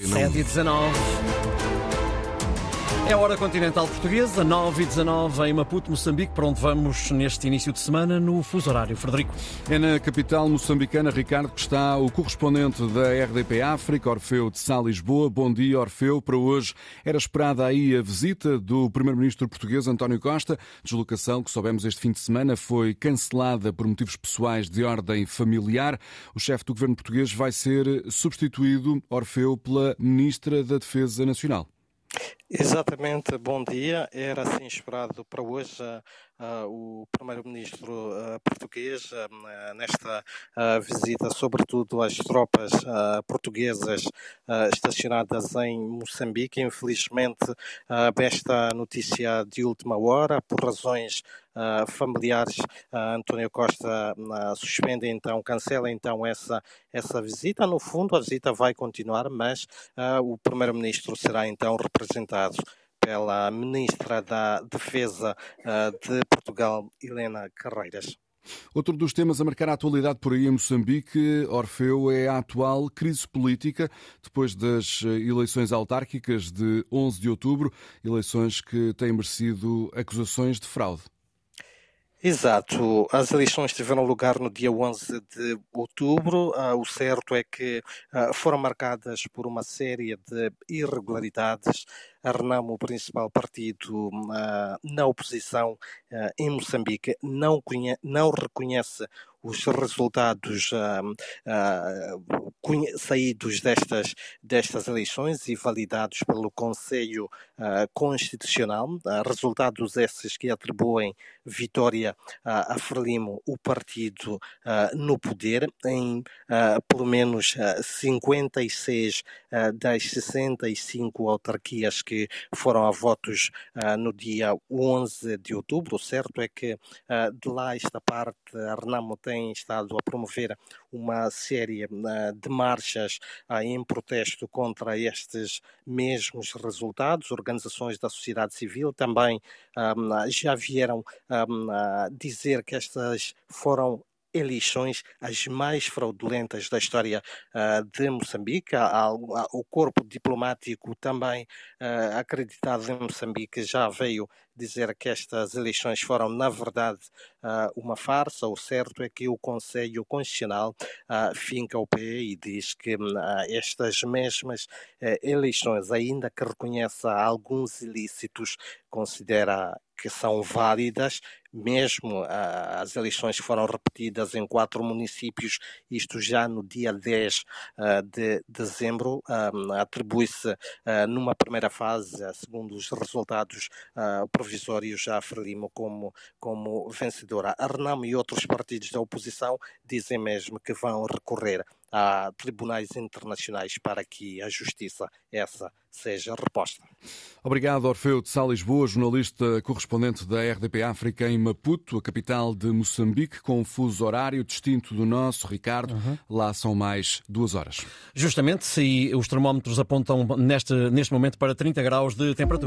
7 e 19. É a hora continental portuguesa, 9 e 19 em Maputo, Moçambique, para onde vamos neste início de semana no fuso horário. Frederico. É na capital moçambicana, Ricardo, que está o correspondente da RDP África, Orfeu de Sá Lisboa. Bom dia, Orfeu. Para hoje era esperada aí a visita do primeiro-ministro português António Costa. Deslocação que soubemos este fim de semana foi cancelada por motivos pessoais de ordem familiar. O chefe do governo português vai ser substituído, Orfeu, pela ministra da Defesa Nacional. Exatamente, bom dia. Era assim esperado para hoje uh, uh, o primeiro-ministro uh, português nesta visita, sobretudo às tropas portuguesas estacionadas em Moçambique. Infelizmente, esta notícia de última hora, por razões Uh, familiares, uh, António Costa uh, suspende então, cancela então essa, essa visita. No fundo, a visita vai continuar, mas o primeiro-ministro será então representado pela ministra da Defesa de Portugal, Helena Carreiras. Outro dos temas a marcar a atualidade por aí em Moçambique, Orfeu, é a atual crise política depois das eleições autárquicas de 11 de outubro, eleições que têm merecido acusações de fraude. Exato. As eleições tiveram lugar no dia 11 de outubro. Uh, o certo é que uh, foram marcadas por uma série de irregularidades. A Renamo, o principal partido uh, na oposição em Moçambique, não, não reconhece os resultados uh, uh, saídos destas, destas eleições e validados pelo Conselho uh, Constitucional, resultados esses que atribuem vitória a Frelimo, o partido no poder, em pelo menos 56 das 65 autarquias que foram a votos no dia 11 de outubro. O certo é que de lá esta parte, a Renamo estado a promover uma série uh, de marchas uh, em protesto contra estes mesmos resultados. Organizações da sociedade civil também um, já vieram dizer que estas foram eleições as mais fraudulentas da história uh, de Moçambique. o corpo diplomático também uh, acreditado em Moçambique já veio dizer que estas eleições foram, na verdade, uh, uma farsa. O certo é que o Conselho Constitucional finca o pé e diz que estas mesmas eleições, ainda que reconheça alguns ilícitos, considera que são válidas, mesmo uh, as eleições foram repetidas em quatro municípios, isto já no dia 10 uh, ah, de dezembro, um, atribui-se numa primeira fase, segundo os resultados provisórios, a Frelimo como, como vencedora. A Renamo e outros partidos da oposição dizem mesmo que vão recorrer a tribunais internacionais para que a justiça essa seja reposta. Obrigado, Orfeu de Sá Lisboa, jornalista correspondente da RDP África em Maputo, a capital de Moçambique, com um fuso horário distinto do nosso, Ricardo. Uhum. Lá são mais duas horas. Justamente, se os termómetros apontam neste, neste momento para 30 graus de temperatura.